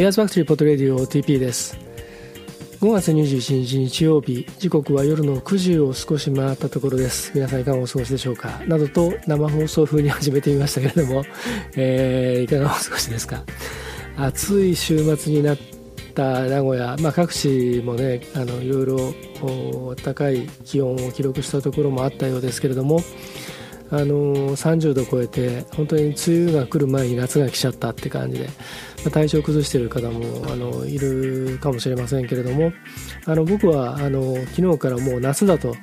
エアーズファクトリーポットレディオ TP です。5月21日日曜日時刻は夜の9時を少し回ったところです。皆さんいかがお過ごしでしょうか？などと生放送風に始めてみましたけれども、えー、いかがお過ごしですか？暑い週末になった名古屋、まあ、各地もねあのいろいろ高い気温を記録したところもあったようですけれどもあの30度超えて本当に梅雨が来る前に夏が来ちゃったって感じで、体調崩している方もあのいるかもしれませんけれどもあの僕はあの昨日からもう夏だと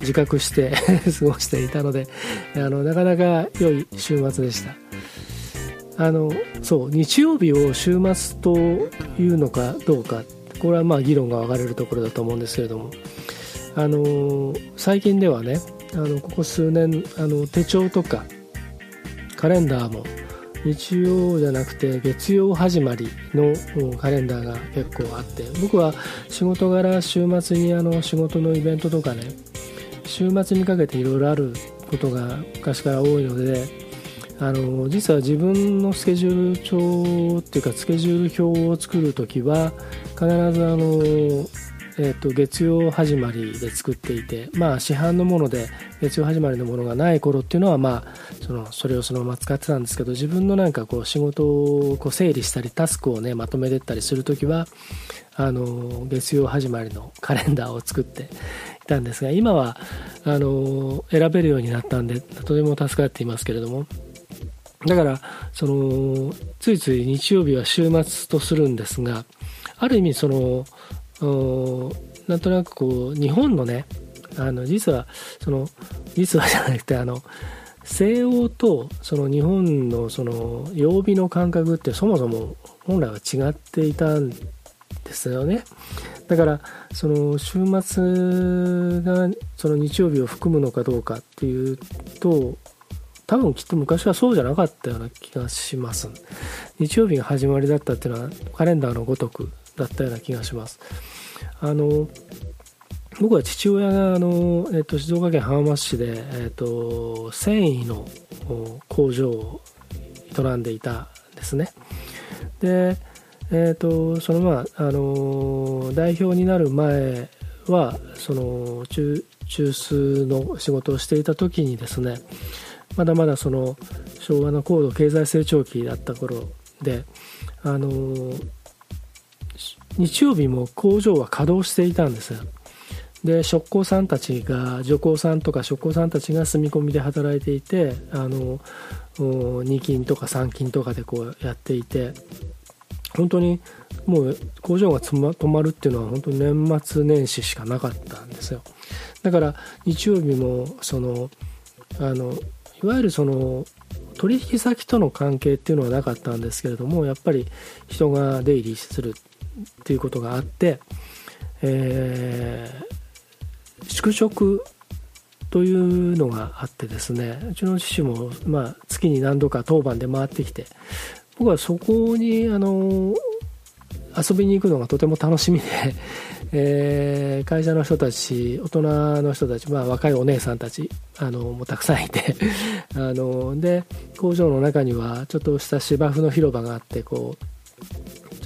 自覚して 過ごしていたのであのなかなか良い週末でした。あのそう日曜日を週末というのかどうかこれはまあ議論が分かれるところだと思うんですけれどもあの最近ではねあのここ数年あの手帳とかカレンダーも日曜じゃなくて月曜始まりのカレンダーが結構あって僕は仕事柄週末にあの仕事のイベントとかね週末にかけていろいろあることが昔から多いのであの実は自分のスケジュール帳っていうかスケジュール表を作る時は必ずあのえーと、月曜始まりで作っていて、まあ、市販のもので月曜始まりのものがない頃っていうのは、まあ、そのそれをそのまま使ってたんですけど自分のなんかこう仕事をこう整理したりタスクを、ね、まとめてったりする時はあの月曜始まりのカレンダーを作って いたんですが今はあの選べるようになったんでとても助かっていますけれども。だからそのついつい日曜日は週末とするんですがある意味そのなんとなくこう日本のねあの実はその実はじゃなくてあの西欧とその日本のその曜日の感覚ってそもそも本来は違っていたんですよね。だからその週末がその日曜日を含むのかどうかっていうと多分きっと昔はそうじゃなかったような気がします。日曜日が始まりだったっていうのはカレンダーのごとくだったような気がします。あの僕は父親があの、えっと、静岡県浜松市で、えっと、繊維の工場を営んでいたんですね。で、えっと、そのまああの代表になる前はその中中枢の仕事をしていた時にですねまだまだその昭和の高度経済成長期だった頃であの日曜日も工場は稼働していたんです。で職工さんたちが女工さんとか職工さんたちが住み込みで働いていてあの2勤とか3勤とかでこうやっていて本当にもう工場が止まるっていうのは本当に年末年始しかなかったんですよ。だから日曜日もそのあのいわゆるその取引先との関係っていうのはなかったんですけれどもやっぱり人が出入りするっていうことがあって、えー、宿直というのがあってですねうちの父も、まあ、月に何度か当番で回ってきて僕はそこにあの遊びに行くのがとても楽しみで、えー、会社の人たち大人の人たち、まあ、若いお姉さんたちあのもたくさんいて あので工場の中にはちょっとした芝生の広場があってこう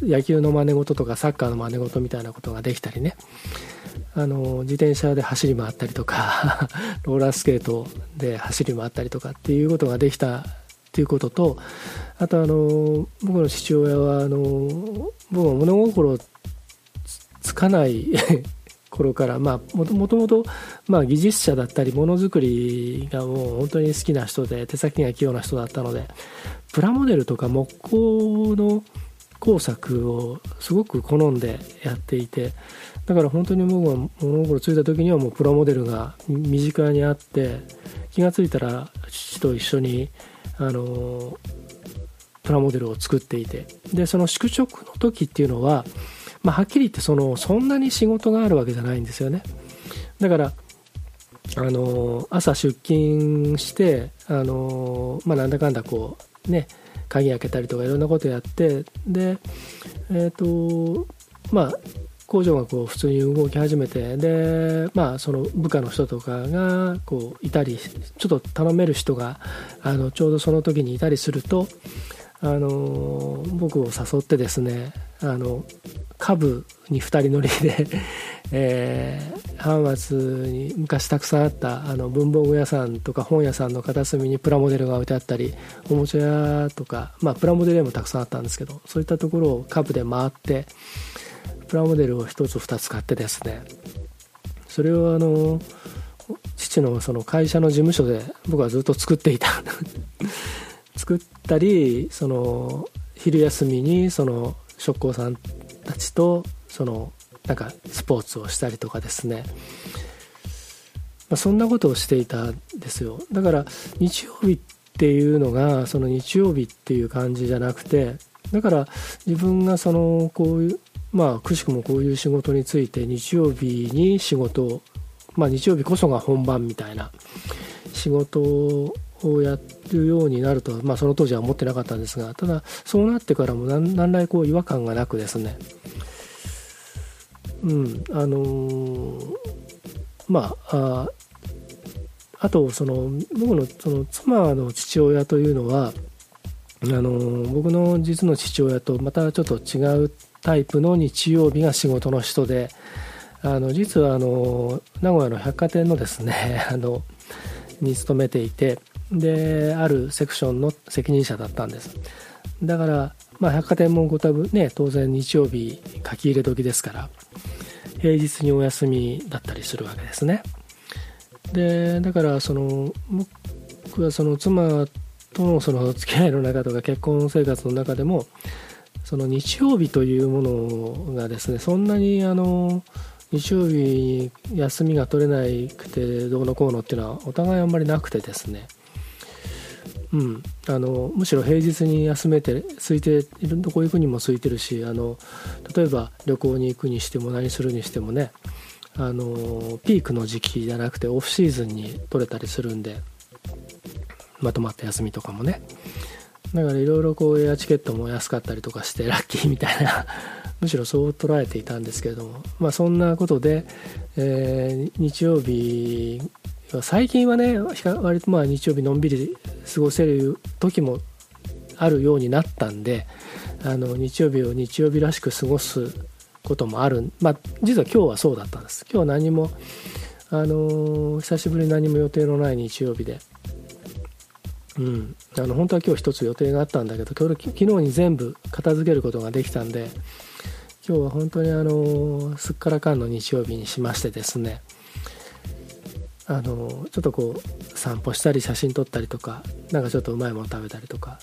野球の真似事とかサッカーの真似事みたいなことができたりね。あの自転車で走り回ったりとか ローラースケートで走り回ったりとかっていうことができたっていうこととあとあの僕の父親はあの僕は物心つかない 頃からまあもともとまあ技術者だったりものづくりがもう本当に好きな人で手先が器用な人だったのでプラモデルとか木工の工作をすごく好んでやっていてだから本当に僕は物心ついた時にはもうプラモデルが身近にあって気が付いたら父と一緒にあのプラモデルを作っていてでその宿直の時っていうのは、まあ、はっきり言ってそのそんなに仕事があるわけじゃないんですよね。だからあの朝出勤してあの、まあ、なんだかんだこうね鍵開けたりとかいろんなことやってでえっ、ー、とまあ工場がこう普通に動き始めてでまあその部下の人とかがこういたりちょっと頼める人があのちょうどその時にいたりするとあの僕を誘ってですねあのカブに2人乗りで えー、浜松に昔たくさんあったあの文房具屋さんとか本屋さんの片隅にプラモデルが置いてあったりおもちゃ屋とか、まあ、プラモデル屋もたくさんあったんですけどそういったところをカブで回ってプラモデルを1つ2つ買ってですね。それをあの父のその会社の事務所で僕はずっと作っていた。作ったりその昼休みにその職工さんたちとそのなんかスポーツをしたりとかですね、まあ、そんなことをしていたんですよ。だから日曜日っていうのがその日曜日っていう感じじゃなくてだから自分がそのこういうまあくしくもこういう仕事について日曜日に仕事をまあ日曜日こそが本番みたいな仕事をやるようになるとは、まあ、その当時は思ってなかったんですがただそうなってからも何来こう違和感がなくですね。うんあのー、まあああとその僕のその妻の父親というのはあのー、僕の実の父親とまたちょっと違うタイプの日曜日が仕事の人であの実はあの名古屋の百貨店のですね あのに勤めていてであるセクションの責任者だったんです。だから、まあ、百貨店もご多分ね当然日曜日書き入れ時ですから平日にお休みだったりするわけですね。でだからその僕はその妻とのその付き合いの中とか結婚生活の中でもその日曜日というものがですねそんなにあの日曜日休みが取れなくてどうのこうのっていうのはお互いあんまりなくてですね。うん、あのむしろ平日に休めて空いているどこ行くにも空いてるしあの例えば旅行に行くにしても何するにしてもねあのピークの時期じゃなくてオフシーズンに取れたりするんでまとまった休みとかもね。だからいろいろこうエアチケットも安かったりとかしてラッキーみたいな むしろそう捉えていたんですけれども。まあそんなことで、えー、日曜日最近はね割とまあ日曜日のんびり過ごせる時もあるようになったんであの日曜日を日曜日らしく過ごすこともあるまあ実は今日はそうだったんです。今日は何もあの久しぶりに何も予定のない日曜日でうん。あの本当は今日一つ予定があったんだけど昨日に全部片付けることができたんで今日は本当にあのすっからかんの日曜日にしましてですね。あのちょっとこう散歩したり写真撮ったりとかなんかちょっとうまいもの食べたりとか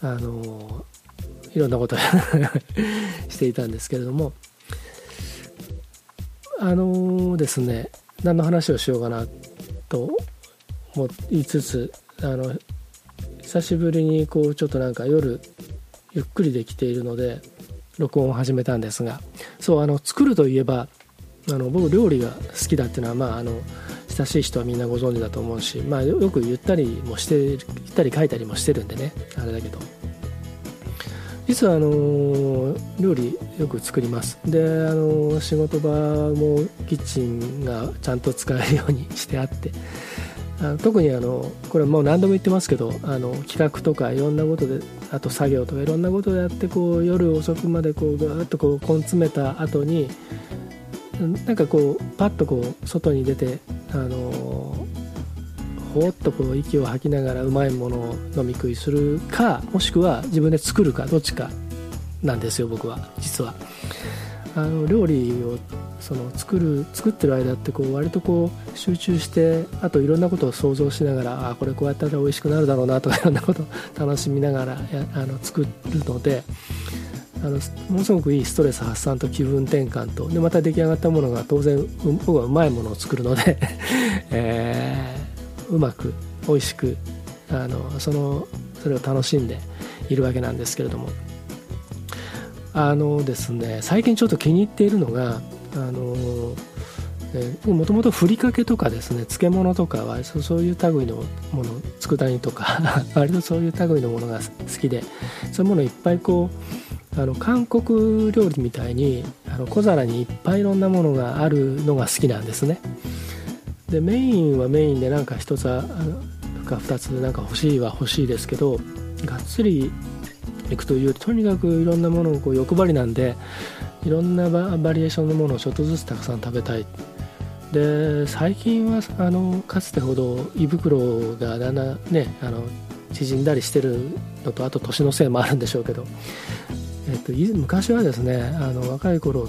あのいろんなこと していたんですけれどもあのですね何の話をしようかなと思いつつあの久しぶりにこうちょっとなんか夜ゆっくりできているので録音を始めたんですがそうあの作るといえばあの僕料理が好きだっていうのはまああの親しい人はみんなご存知だと思うし、まあ、よく言ったりもして言ったり書いたりもしてるんでねあれだけど。実はあの料理よく作ります。であの仕事場もキッチンがちゃんと使えるようにしてあってあ特にあのこれもう何度も言ってますけどあの企画とかいろんなことであと作業とかいろんなことでやってこう夜遅くまでこうガーッとこう根詰めた後になんかこうパッとこう外に出てあのほっとこう息を吐きながらうまいものを飲み食いするかもしくは自分で作るかどっちかなんですよ僕は実は。あの料理をその作る作ってる間ってこう割とこう集中してあといろんなことを想像しながらあこれこうやったら美味しくなるだろうなとかいろんなことを楽しみながらやあの作るのであのものすごくいいストレス発散と気分転換とでまた出来上がったものが当然僕はうまいものを作るので えー、うまく美味しくあのそのそれを楽しんでいるわけなんですけれども。あのですね最近ちょっと気に入っているのがあのもともとふりかけとかですね漬物とかはそういう類のもの佃煮とか 割とそういう類のものが好きでそういうものをいっぱいこうあの韓国料理みたいにあの小皿にいっぱいいろんなものがあるのが好きなんですね。でメインはメインでなんか1つか2つなんか欲しいは欲しいですけどがっつりいくというとにかくいろんなものをこう欲張りなんでいろんなバリエーションのものをちょっとずつたくさん食べたい。で最近はあのかつてほど胃袋がだんだんねあの縮んだりしてるのとあと年のせいもあるんでしょうけど、えっと、昔はですねあの若い頃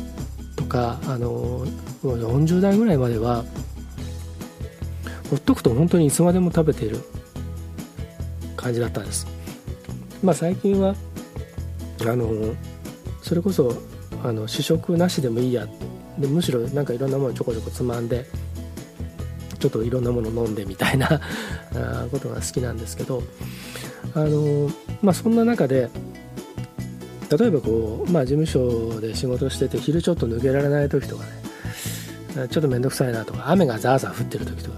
とかあの40代ぐらいまではほっとくと本当にいつまでも食べている感じだったんです。まあ最近はあのそれこそあの主食なしでもいいや。でむしろなんかいろんなものちょこちょこつまんでちょっといろんなもの飲んでみたいなことが好きなんですけどあのまあそんな中で例えばこう、まあ、事務所で仕事してて昼ちょっと抜けられない時とかねちょっと面倒くさいなとか雨がザーザー降ってる時とか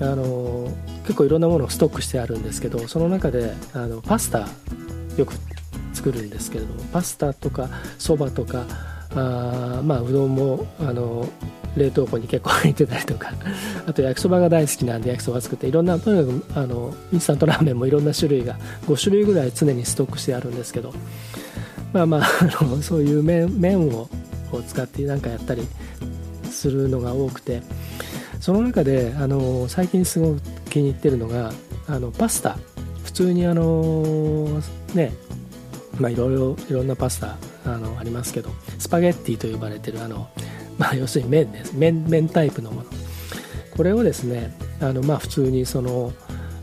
あの結構いろんなものをストックしてあるんですけどその中であのパスタよく作るんですけれどもパスタとかそばとかあまあうどんもあの冷凍庫に結構入ってたりとかあと焼きそばが大好きなんで焼きそば作っていろんなとにかくあのインスタントラーメンもいろんな種類が5種類ぐらい常にストックしてあるんですけどまあまあ あのそういう麺麺を使って何かやったりするのが多くてその中であの最近すごく気に入ってるのがあのパスタ。普通にあのねまあいろいろいろんなパスタあのありますけどスパゲッティと呼ばれてるあの、まあ、要するに麺です。麺麺タイプのもの。これをですねあのまあ普通にその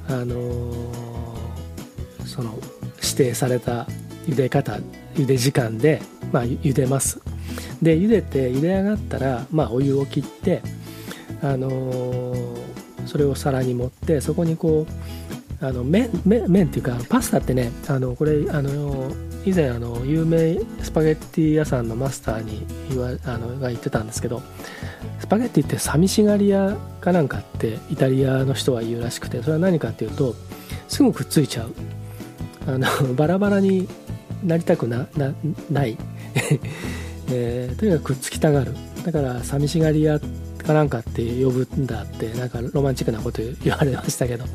あのその指定された茹で方茹で時間で、まあ、茹でます。で茹でて茹で上がったら、まあ、お湯を切ってあのー、それを皿に盛ってそこにこうあの麺麺麺っていうかパスタってねあのこれあの以前あの有名スパゲッティ屋さんのマスターに言わあのが言ってたんですけどスパゲッティって寂しがり屋かなんかってイタリアの人は言うらしくてそれは何かっていうとすぐくっついちゃう。あのバラバラになりたくなない。えー、とにかくくっつきたがる。だから寂しがり屋かなんかって呼ぶんだってなんかロマンチックなこと言われましたけど、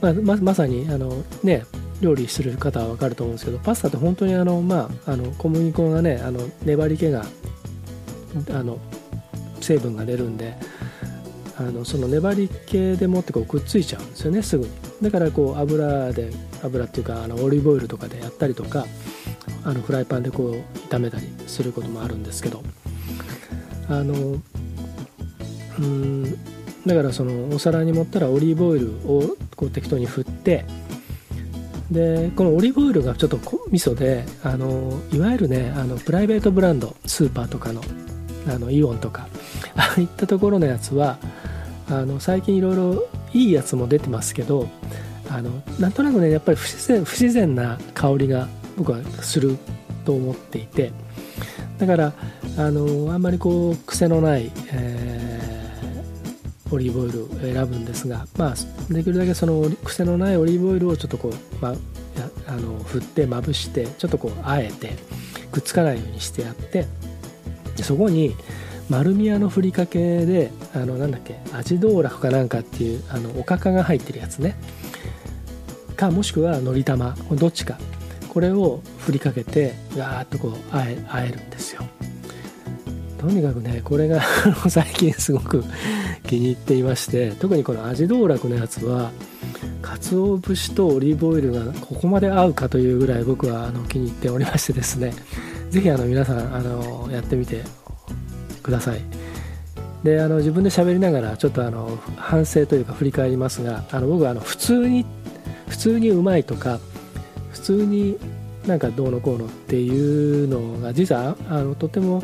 まあ、ままさにあのね料理する方は分かると思うんですけどパスタって本当にあの、まあ、あの小麦粉がねあの粘り気があの成分が出るんであのその粘り気でもってこうくっついちゃうんですよねすぐに。だからこう油で油っていうかあのオリーブオイルとかでやったりとかあのフライパンでこう炒めたりすることもあるんですけど。あのうんだからそのお皿に盛ったらオリーブオイルをこう適当に振ってでこのオリーブオイルがちょっと味噌であのいわゆるねあのプライベートブランドスーパーとかのあのイオンとかああいったところのやつはあの最近いろいろいいやつも出てますけどあのなんとなくねやっぱり不自然不自然な香りが僕はすると思っていてだからあのあんまりこう癖のない、えー、オリーブオイルを選ぶんですが、まあ、できるだけその癖のないオリーブオイルをちょっとこう、まあ、あの振ってまぶしてちょっとこうあえてくっつかないようにしてやってでそこに丸宮のふりかけであのなんだっけ味道楽かなんかっていうあのおかかが入ってるやつね。かもしくはのり玉どっちか。これを振りかけてガーッとこうあえあえるんですよ。とにかくねこれが 最近すごく気に入っていまして特にこの味道楽のやつは鰹節とオリーブオイルがここまで合うかというぐらい僕はあの気に入っておりましてですね。是非皆さんあのやってみてください。であの自分で喋りながらちょっとあの反省というか振り返りますがあの僕はあの普通に普通にうまいとか普通になんかどうのこうのっていうのが実はあのとても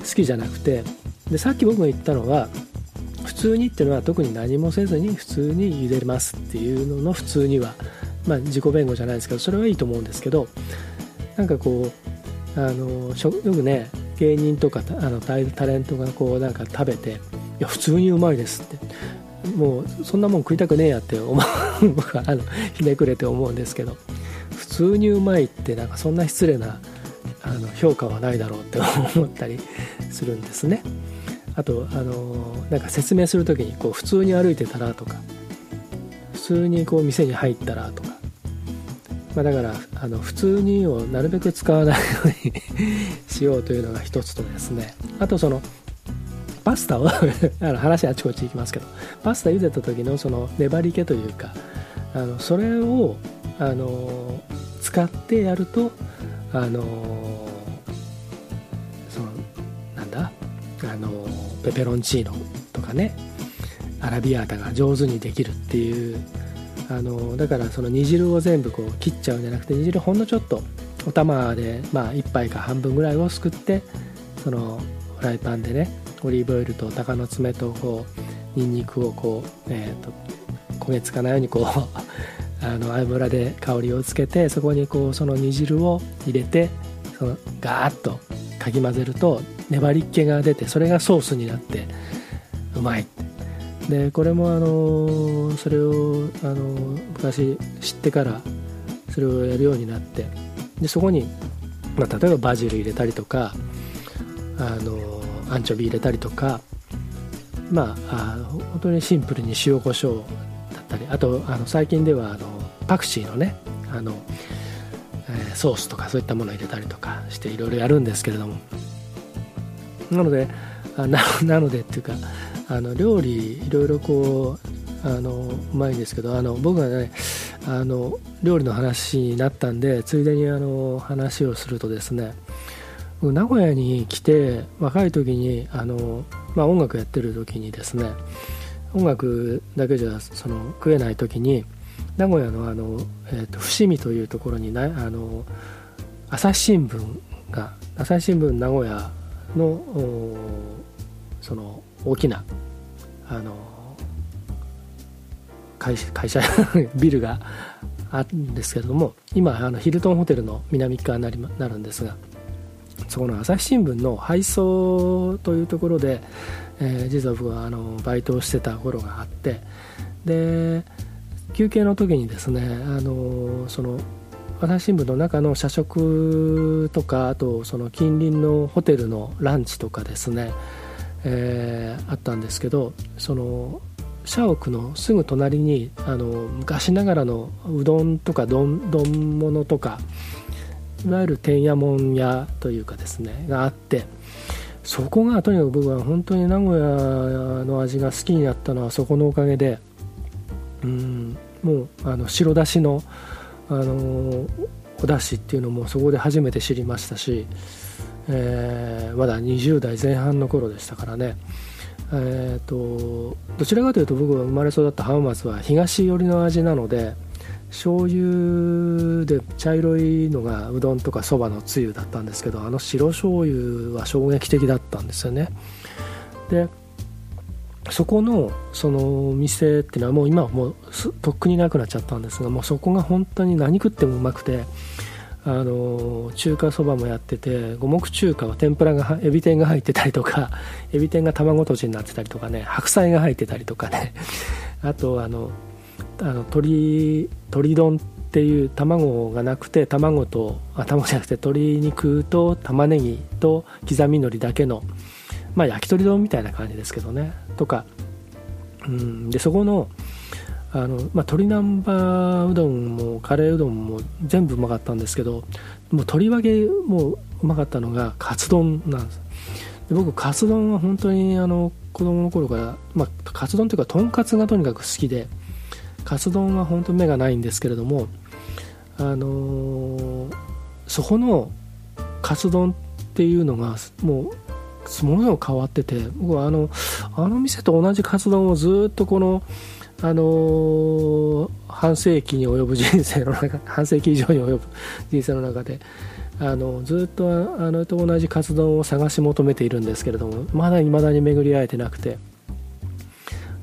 好きじゃなくてでさっき僕が言ったのは普通にっていうのは特に何もせずに普通に茹でますっていうのの普通にはまあ自己弁護じゃないですけどそれはいいと思うんですけどなんかこうあのよくね芸人とかあのタレントがこうなんか食べて「いや普通にうまいです」ってもうそんなもん食いたくねえやって思う僕は あのひねくれて思うんですけど普通にうまいってなんかそんな失礼なあの評価はないだろうって 思ったりするんですね。あとあのなんか説明する時にこう普通に歩いてたらとか普通にこう店に入ったらとかまあ、だからあの普通にをなるべく使わないようにしようというのが一つとですね。あとそのパスタを あの話あちこち行きますけどパスタ茹でた時のその粘り気というかあのそれをあの使ってやるとあのそのなんだ？あのペペロンチーノとかねアラビアータが上手にできるっていうあのだからその煮汁を全部こう切っちゃうんじゃなくて煮汁ほんのちょっとお玉で、まあ、1杯か半分ぐらいをすくってそのフライパンでねオリーブオイルと鷹の爪とこうニンニクをこう、えーと、焦げつかないようにこう あの油で香りをつけてそこにこうその煮汁を入れてそのガーッとかき混ぜると粘り気が出てそれがソースになってうまい。でこれもあのそれをあの昔知ってからそれをやるようになってでそこに、まあ、例えばバジル入れたりとかあのアンチョビ入れたりとかまああ本当にシンプルに塩コショウだったりあとあの最近ではあのパクチーのねあの、え、ソースとかそういったものを入れたりとかしていろいろやるんですけれども。なのでななのでっていうかあの料理いろいろこうあのうまいんですけどあの僕がねあの料理の話になったんでついでにあの話をするとですね名古屋に来て若い時にあの、まあ、音楽やってる時にですね音楽だけじゃその食えない時に名古屋のあの、えーと、伏見というところになあの朝日新聞が朝日新聞名古屋のその大きなあの会社 ビルがあるんですけれども今あのヒルトンホテルの南側になりなるんですがそこの朝日新聞の配送というところで、えー、実は僕はあのバイトをしてた頃があってで休憩の時にですねあのその朝日新聞の中の社食とかあとその近隣のホテルのランチとかですね、えー、あったんですけどその社屋のすぐ隣にあの昔ながらのうどんとか丼物とかいわゆる天屋門屋というかですねがあってそこがとにかく僕は本当に名古屋の味が好きになったのはそこのおかげでうんもうあの白だしのあのお出汁っていうのもそこで初めて知りましたし、えー、まだ20代前半の頃でしたからね。えーと、どちらかというと僕が生まれ育った浜松は東寄りの味なので醤油で茶色いのがうどんとかそばのつゆだったんですけどあの白醤油は衝撃的だったんですよね。でそこのその店っていうのはもう今はもうとっくになくなっちゃったんですがもうそこが本当に何食ってもうまくてあの中華そばもやってて五目中華は天ぷらがエビ天が入ってたりとか エビ天が卵とじになってたりとかね白菜が入ってたりとかね。あとあのあの鶏鶏丼っていう卵がなくて卵とあ卵じゃなくて鶏肉と玉ねぎと刻みのりだけのまあ焼き鳥丼みたいな感じですけどね。とかうんでそこのあの、まあ、鶏南蛮うどんもカレーうどんも全部うまかったんですけどもう鶏揚げもううまかったのがカツ丼なんです。で僕カツ丼は本当にあの子供の頃から、まあ、カツ丼というかとんかつがとにかく好きでカツ丼は本当に目がないんですけれどもあのー、そこのカツ丼っていうのがもうものすごく変わってて僕はあのあの店と同じカツ丼をずっとこのあのー、半世紀に及ぶ人生の中半世紀以上に及ぶ人生の中であのずっとあのと同じカツ丼を探し求めているんですけれどもまだ未だに巡り合えてなくて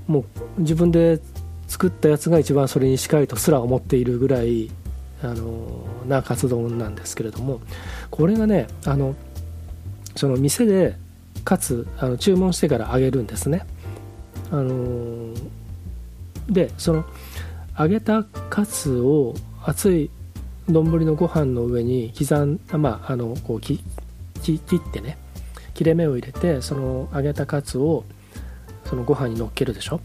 もう自分で作ったやつが一番それに近いとすら思っているぐらいあのな活動なんですけれどもこれがねあのその店でかつあの注文してから揚げるんですね。あのでその揚げたカツを熱い丼のご飯の上に刻んまああのこう切ってね切れ目を入れてその揚げたカツをそのご飯にのっけるでしょ？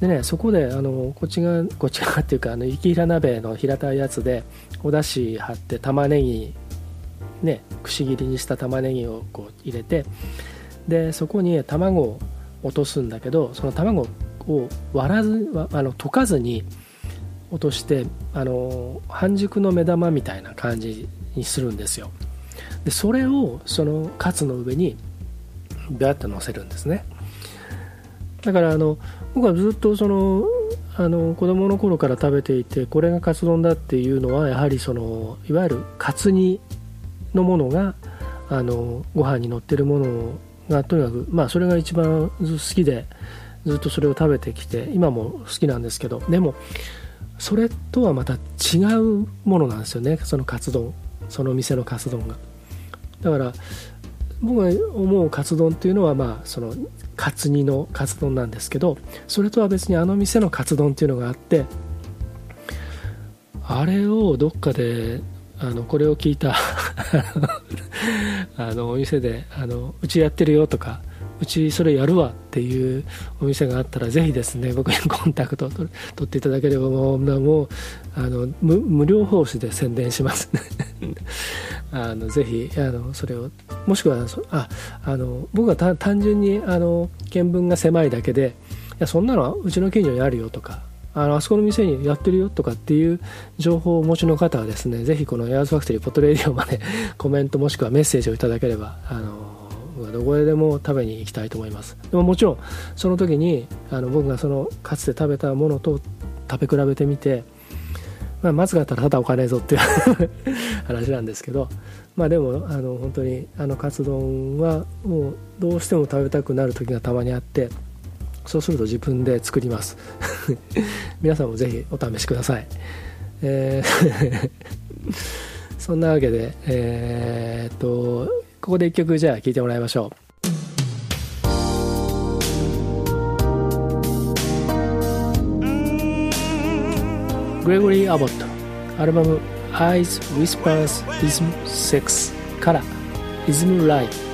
でねそこであのこっちがこっち側っていうかあの雪平鍋の平たいやつでお出汁張って玉ねぎねくし切りにした玉ねぎをこう入れてでそこに卵を落とすんだけどその卵を割らずあの溶かずに落としてあの半熟の目玉みたいな感じにするんですよ。でそれをそのカツの上にビャッと乗せるんですね。だからあの僕はずっとそのあの子供の頃から食べていてこれがカツ丼だっていうのはやはりそのいわゆるカツ煮のものがあのご飯に乗ってるものがとにかくまあそれが一番好きでずっとそれを食べてきて今も好きなんですけどでもそれとはまた違うものなんですよね。そのカツ丼その店のカツ丼が。だから僕が思うカツ丼っていうのはまあそのカツ煮のカツ丼なんですけどそれとは別にあの店のカツ丼っていうのがあってあれをどっかであのこれを聞いた あのお店であのうちやってるよとかうちそれやるわっていうお店があったらぜひですね僕にコンタクトを取っていただければもうもうあの無料奉仕で宣伝します あのぜひあのそれをもしくはああの僕は単純にあの見聞が狭いだけでいやそんなのはうちの近所にあるよとかあのあそこの店にやってるよとかっていう情報をお持ちの方はですねぜひこのエアーズファクトリーポットレディオまでコメントもしくはメッセージをいただければあのどこへでも食べに行きたいと思います。でももちろんその時にあの僕がそのかつて食べたものと食べ比べてみて、まあ、まずかったらただお金ぞっていう 話なんですけどまあでもあの本当にあのカツ丼はもうどうしても食べたくなる時がたまにあってそうすると自分で作ります。皆さんもぜひお試しください、えー そんなわけでえー、っとここで一曲じゃあ聴いてもらいましょう。グレゴリー・アボットアルバム Eyes Whispers Rhythm 6から Rhythm Line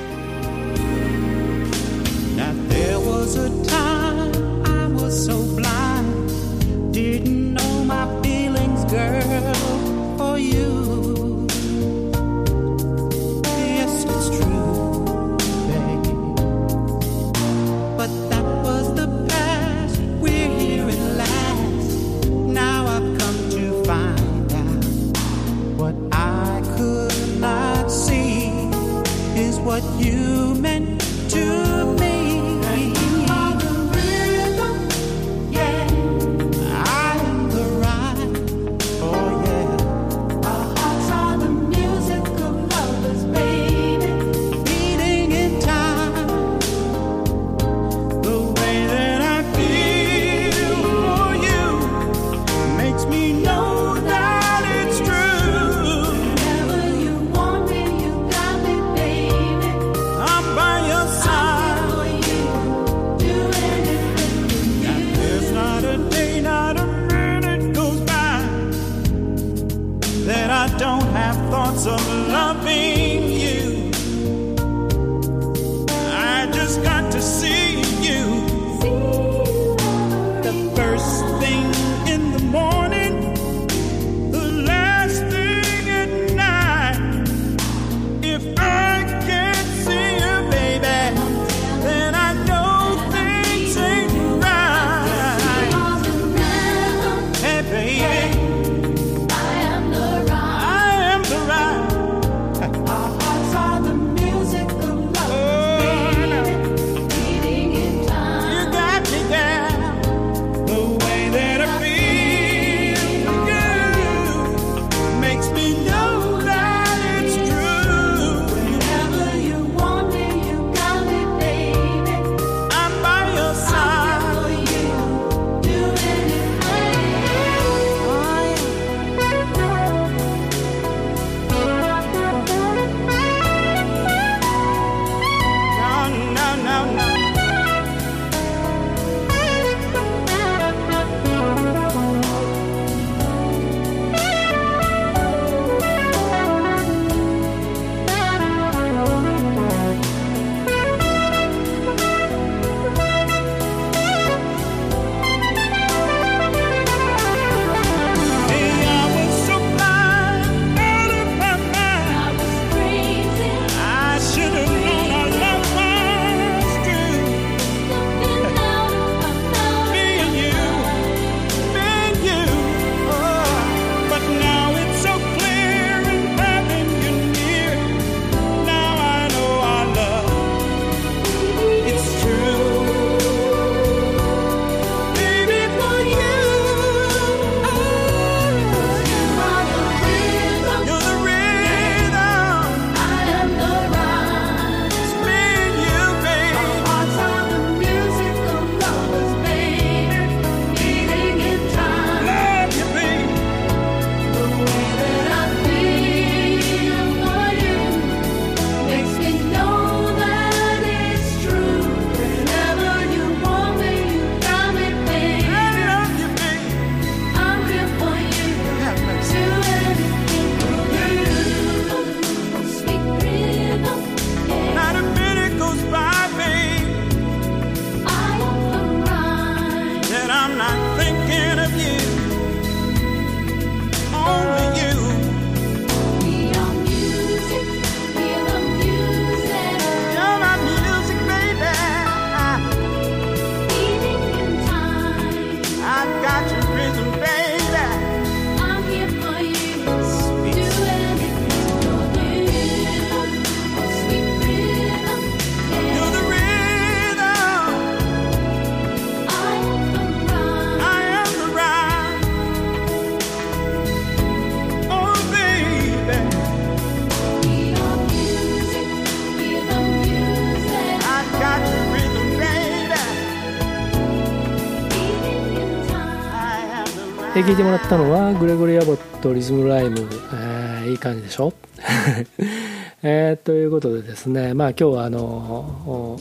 聞いてもらったのはグレゴリー・アボットリズムライム、えー、いい感じでしょ？えー、ということでですねまあ今日はあの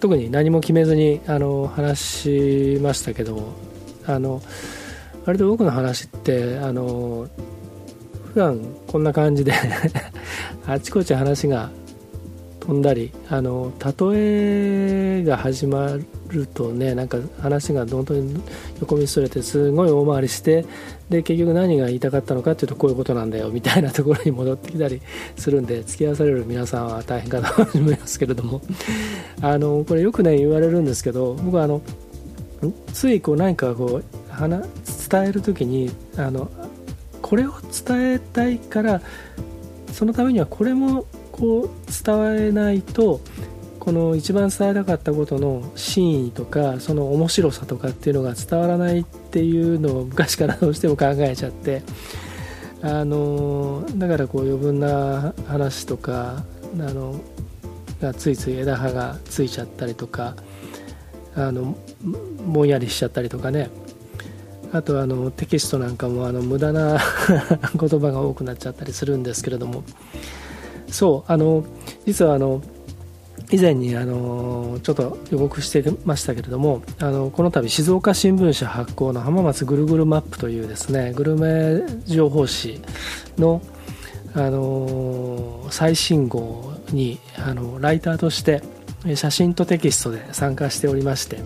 特に何も決めずにあの話しましたけどあの割と僕の話ってあの普段こんな感じで あちこち話が飛んだりあの例えが始まるるとねなんか話が本当に横道それてすごい大回りしてで結局何が言いたかったのかっていうとこういうことなんだよみたいなところに戻ってきたりするんで付き合わされる皆さんは大変かと思いますけれども。あのこれよくね言われるんですけど僕はあのついこう何かこう伝える時にあのこれを伝えたいからそのためにはこれもこう伝えないとこの一番伝えたかったことの真意とかその面白さとかっていうのが伝わらないっていうのを昔からどうしても考えちゃってあのだからこう余分な話とかあのがついつい枝葉がついちゃったりとかあのぼんやりしちゃったりとかね。あとあのテキストなんかもあの無駄な 言葉が多くなっちゃったりするんですけれども。そうあの実はあの以前にあのちょっと予告してましたけれどもあのこの度静岡新聞社発行の浜松ぐるぐるマップというですねグルメ情報誌のあの最新号にあのライターとして写真とテキストで参加しておりまして、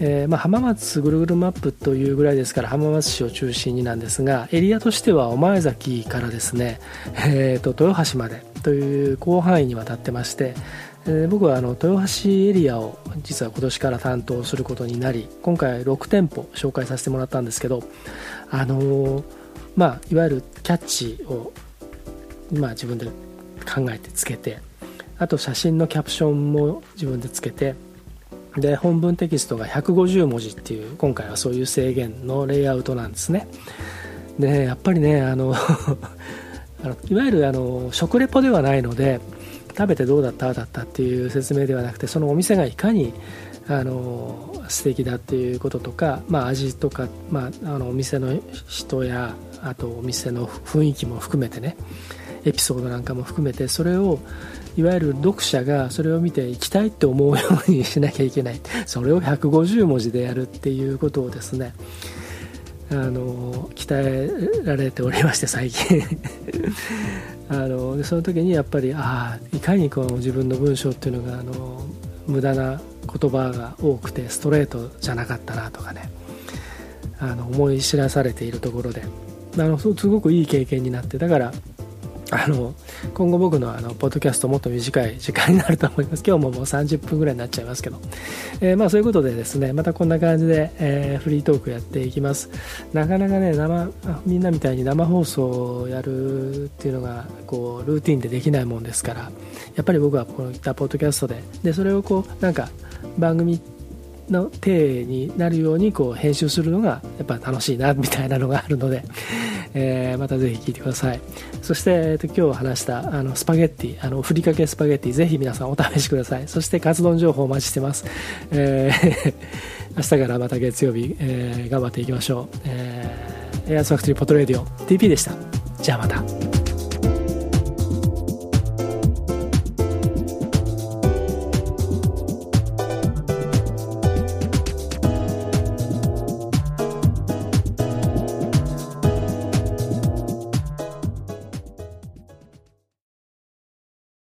え、まあ、浜松ぐるぐるマップというぐらいですから浜松市を中心になんですがエリアとしては御前崎からですね、えーと豊橋までという広範囲にわたってましてえ僕はあの豊橋エリアを実は今年から担当することになり今回6店舗紹介させてもらったんですけどあのー、まあいわゆるキャッチを、まあ、自分で考えてつけてあと写真のキャプションも自分でつけてで本文テキストが150文字っていう今回はそういう制限のレイアウトなんですね。でやっぱりねあの あのいわゆるあの食レポではないので食べてどうだった？だったっていう説明ではなくてそのお店がいかにあの素敵だっていうこととか、まあ、味とか、まあ、あのお店の人やあとお店の雰囲気も含めてねエピソードなんかも含めてそれをいわゆる読者がそれを見て行きたいって思うようにしなきゃいけない。それを150文字でやるっていうことをですねあの鍛えられておりまして最近。あのその時にやっぱりああいかにこう自分の文章っていうのがあの無駄な言葉が多くてストレートじゃなかったなとかね。あの思い知らされているところで。あのすごくいい経験になってだからあの今後僕のあのポッドキャストもっと短い時間になると思います。今日ももう30分ぐらいになっちゃいますけど、えー、まあそういうことでですねまたこんな感じで、えー、フリートークやっていきます。なかなかね生みんなみたいに生放送をやるっていうのがこうルーティンでできないもんですからやっぱり僕はこういったポッドキャストででそれをこうなんか番組の体になるようにこう編集するのがやっぱ楽しいなみたいなのがあるので、えー、またぜひ聞いてください。そして、えー、と今日話したあのスパゲッティあのふりかけスパゲッティぜひ皆さんお試しください。そしてカツ丼情報お待ちしてます、えー、明日からまた月曜日、えー、頑張っていきましょう、えー、エアースファクトリーポトレーディオ TP でした。じゃあまた。